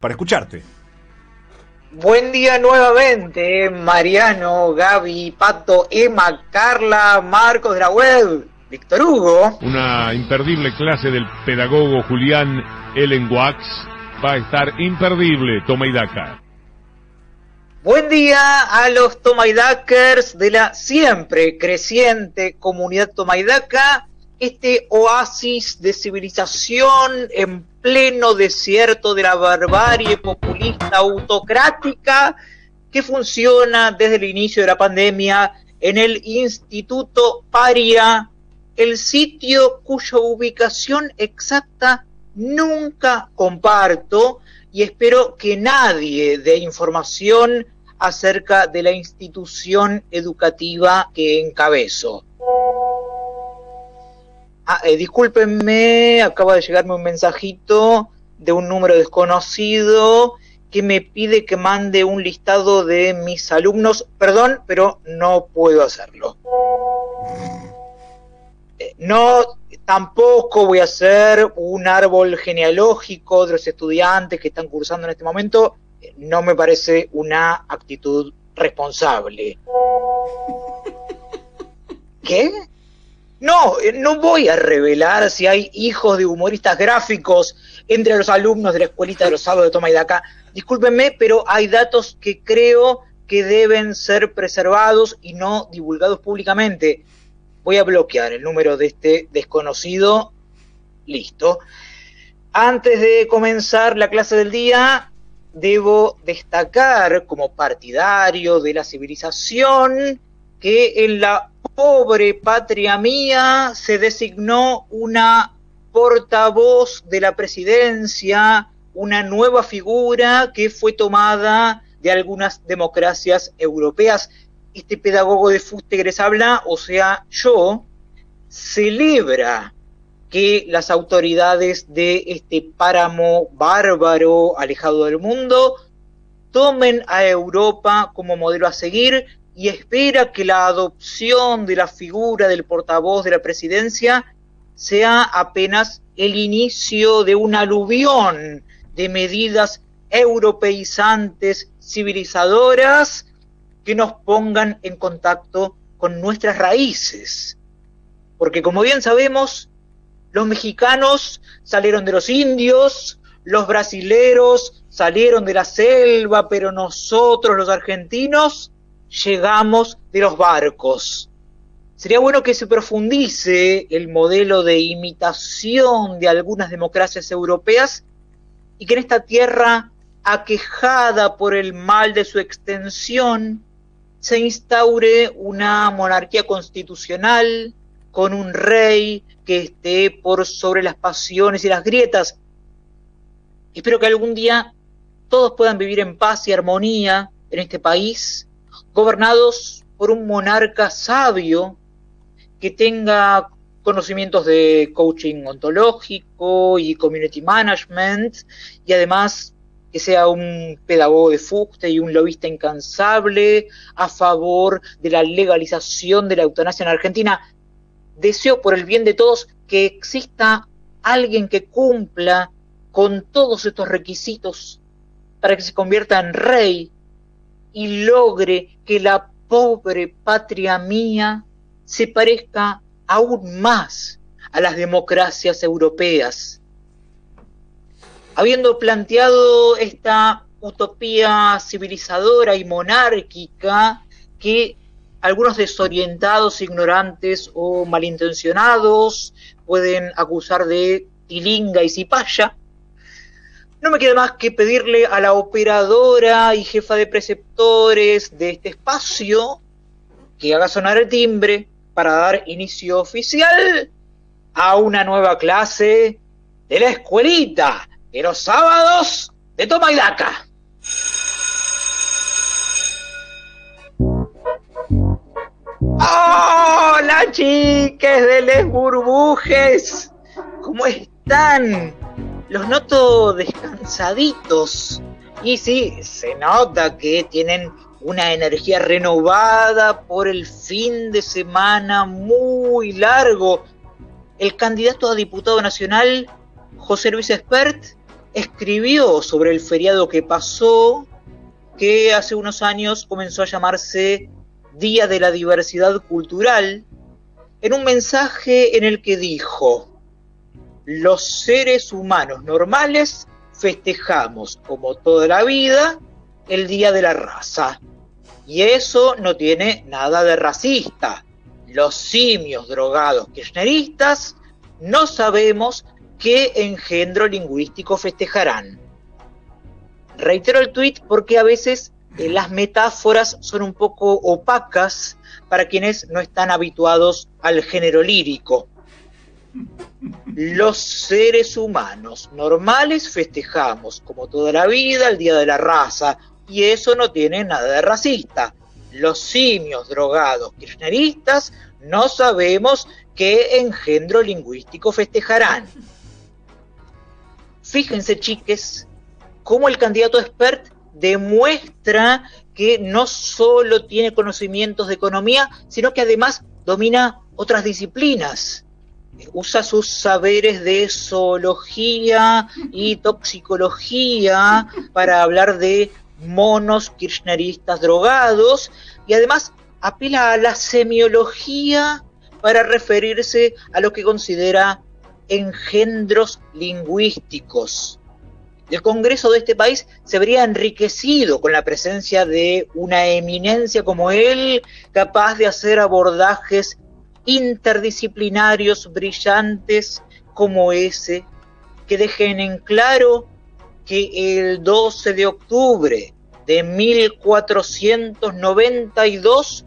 para escucharte. Buen día nuevamente, Mariano, Gaby, Pato, Emma, Carla, Marcos de la web, Víctor Hugo. Una imperdible clase del pedagogo Julián Ellen Wax va a estar imperdible, toma y daca. Buen día a los Tomaidakers de la siempre creciente comunidad Tomaidaca, este oasis de civilización en pleno desierto de la barbarie populista autocrática que funciona desde el inicio de la pandemia en el Instituto Paria, el sitio cuya ubicación exacta nunca comparto y espero que nadie dé información acerca de la institución educativa que encabezo. Ah, eh, discúlpenme, acaba de llegarme un mensajito de un número desconocido que me pide que mande un listado de mis alumnos. Perdón, pero no puedo hacerlo. Eh, no, tampoco voy a hacer un árbol genealógico de los estudiantes que están cursando en este momento. Eh, no me parece una actitud responsable. ¿Qué? No, eh, no voy a revelar si hay hijos de humoristas gráficos entre los alumnos de la escuelita de los sábados de Toma y Daca. Discúlpenme, pero hay datos que creo que deben ser preservados y no divulgados públicamente. Voy a bloquear el número de este desconocido. Listo. Antes de comenzar la clase del día, debo destacar como partidario de la civilización que en la pobre patria mía se designó una portavoz de la presidencia, una nueva figura que fue tomada de algunas democracias europeas. Este pedagogo de fuste les habla, o sea, yo, celebra que las autoridades de este páramo bárbaro alejado del mundo tomen a Europa como modelo a seguir y espera que la adopción de la figura del portavoz de la presidencia sea apenas el inicio de un aluvión de medidas europeizantes, civilizadoras, que nos pongan en contacto con nuestras raíces. Porque como bien sabemos, los mexicanos salieron de los indios, los brasileros salieron de la selva, pero nosotros los argentinos llegamos de los barcos. Sería bueno que se profundice el modelo de imitación de algunas democracias europeas y que en esta tierra aquejada por el mal de su extensión se instaure una monarquía constitucional con un rey que esté por sobre las pasiones y las grietas. Espero que algún día todos puedan vivir en paz y armonía en este país gobernados por un monarca sabio que tenga conocimientos de coaching ontológico y community management y además que sea un pedagogo de fuste y un lobista incansable a favor de la legalización de la eutanasia en Argentina. Deseo por el bien de todos que exista alguien que cumpla con todos estos requisitos para que se convierta en rey y logre que la pobre patria mía se parezca aún más a las democracias europeas. Habiendo planteado esta utopía civilizadora y monárquica que algunos desorientados, ignorantes o malintencionados pueden acusar de tilinga y cipaya, no me queda más que pedirle a la operadora y jefa de preceptores de este espacio que haga sonar el timbre para dar inicio oficial a una nueva clase de la escuelita de los sábados de Toma y Daca. ¡Hola chiques de les burbujes! ¿Cómo están? Los noto descansaditos. Y sí, se nota que tienen una energía renovada por el fin de semana muy largo. El candidato a diputado nacional, José Luis Espert, escribió sobre el feriado que pasó, que hace unos años comenzó a llamarse Día de la Diversidad Cultural, en un mensaje en el que dijo, los seres humanos normales festejamos, como toda la vida, el Día de la Raza. Y eso no tiene nada de racista. Los simios drogados kirchneristas no sabemos qué engendro lingüístico festejarán. Reitero el tuit porque a veces eh, las metáforas son un poco opacas para quienes no están habituados al género lírico. Los seres humanos normales festejamos, como toda la vida, el Día de la Raza, y eso no tiene nada de racista. Los simios drogados kirchneristas no sabemos qué engendro lingüístico festejarán. Fíjense, chiques, cómo el candidato expert demuestra que no solo tiene conocimientos de economía, sino que además domina otras disciplinas. Usa sus saberes de zoología y toxicología para hablar de monos kirchneristas drogados y además apela a la semiología para referirse a lo que considera engendros lingüísticos. El Congreso de este país se habría enriquecido con la presencia de una eminencia como él, capaz de hacer abordajes interdisciplinarios brillantes como ese, que dejen en claro que el 12 de octubre de 1492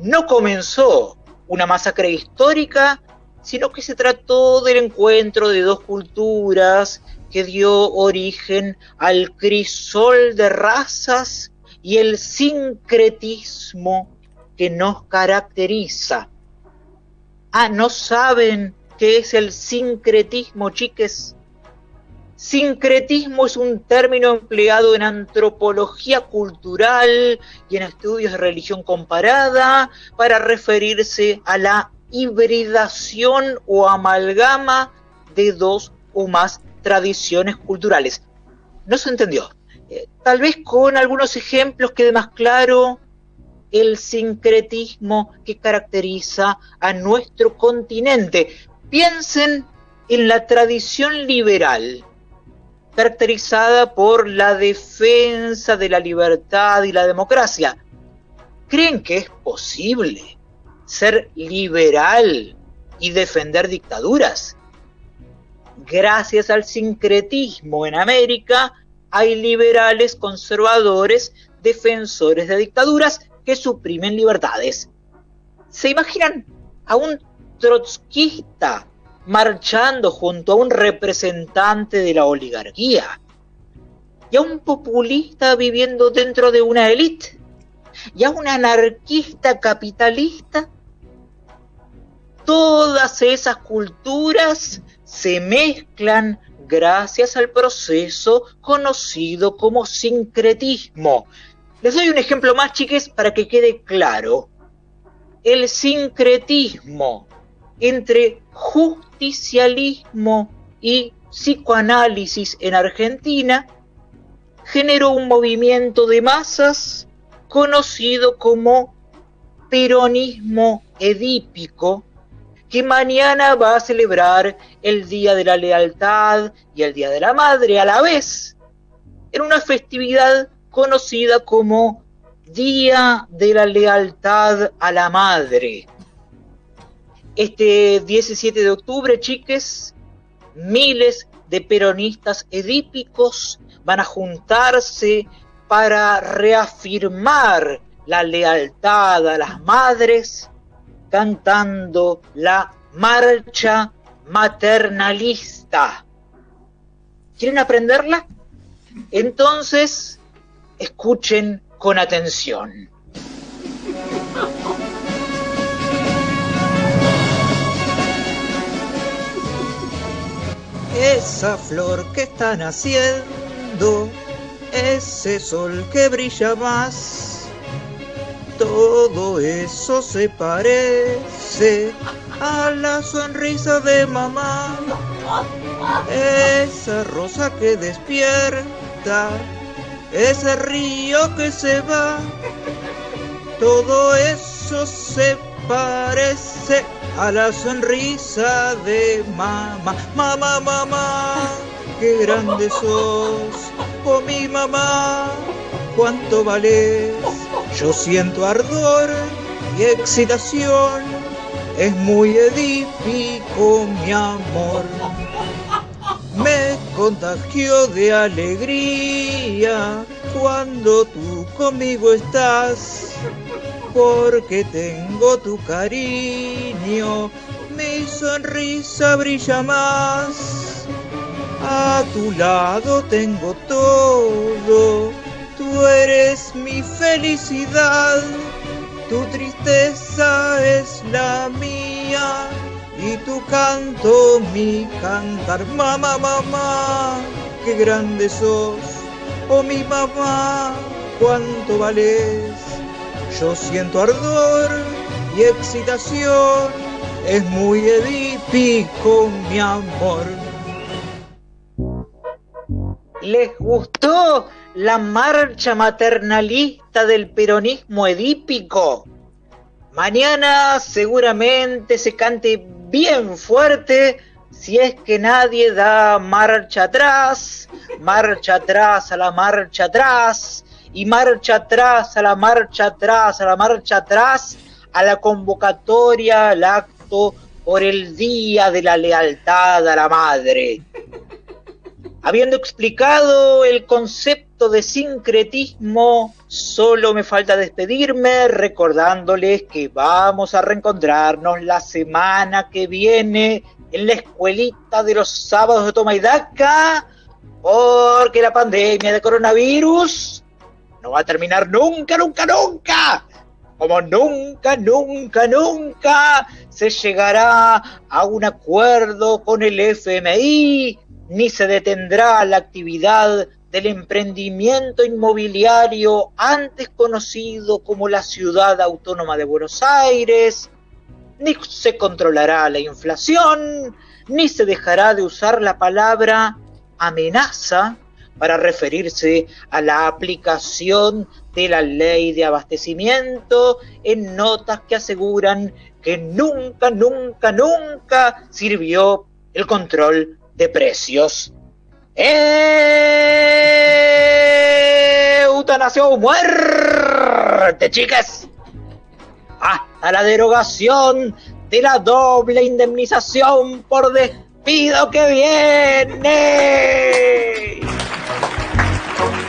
no comenzó una masacre histórica, sino que se trató del encuentro de dos culturas que dio origen al crisol de razas y el sincretismo que nos caracteriza. Ah, ¿no saben qué es el sincretismo, chiques? Sincretismo es un término empleado en antropología cultural y en estudios de religión comparada para referirse a la hibridación o amalgama de dos o más tradiciones culturales. No se entendió. Eh, tal vez con algunos ejemplos quede más claro el sincretismo que caracteriza a nuestro continente. Piensen en la tradición liberal, caracterizada por la defensa de la libertad y la democracia. ¿Creen que es posible ser liberal y defender dictaduras? gracias al sincretismo en América, hay liberales conservadores, defensores de dictaduras que suprimen libertades. ¿Se imaginan a un trotskista marchando junto a un representante de la oligarquía? ¿Y a un populista viviendo dentro de una élite? ¿Y a un anarquista capitalista? Todas esas culturas se mezclan gracias al proceso conocido como sincretismo. Les doy un ejemplo más, chiques, para que quede claro. El sincretismo entre justicialismo y psicoanálisis en Argentina generó un movimiento de masas conocido como peronismo edípico que mañana va a celebrar el Día de la Lealtad y el Día de la Madre a la vez, en una festividad conocida como Día de la Lealtad a la Madre. Este 17 de octubre, chiques, miles de peronistas edípicos van a juntarse para reafirmar la lealtad a las madres cantando la marcha maternalista. ¿Quieren aprenderla? Entonces, escuchen con atención. Esa flor que está naciendo, ese sol que brilla más todo eso se parece a la sonrisa de mamá. esa rosa que despierta, ese río que se va, todo eso se parece a la sonrisa de mamá. Mamá, mamá, qué grande sos, oh mi mamá, cuánto vales. Yo siento ardor y excitación, es muy edípico mi amor. Me contagio de alegría cuando tú conmigo estás, porque tengo tu cariño, mi sonrisa brilla más. A tu lado tengo todo, tú eres mi felicidad, tu tristeza es la mía y tu canto mi cantar. Mamá, mamá, qué grande sos, oh mi mamá, cuánto vales. Yo siento ardor y excitación, es muy edípico mi amor. ¿Les gustó la marcha maternalista del peronismo edípico? Mañana seguramente se cante bien fuerte si es que nadie da marcha atrás, marcha atrás a la marcha atrás y marcha atrás a la marcha atrás a la marcha atrás a la convocatoria al acto por el Día de la Lealtad a la Madre. Habiendo explicado el concepto de sincretismo, solo me falta despedirme recordándoles que vamos a reencontrarnos la semana que viene en la escuelita de los sábados de Toma porque la pandemia de coronavirus no va a terminar nunca, nunca, nunca. Como nunca, nunca, nunca se llegará a un acuerdo con el FMI ni se detendrá la actividad del emprendimiento inmobiliario antes conocido como la Ciudad Autónoma de Buenos Aires, ni se controlará la inflación, ni se dejará de usar la palabra amenaza para referirse a la aplicación de la ley de abastecimiento en notas que aseguran que nunca, nunca, nunca sirvió el control de precios. Eutanasia o muerte, chicas. Hasta la derogación de la doble indemnización por despido que viene.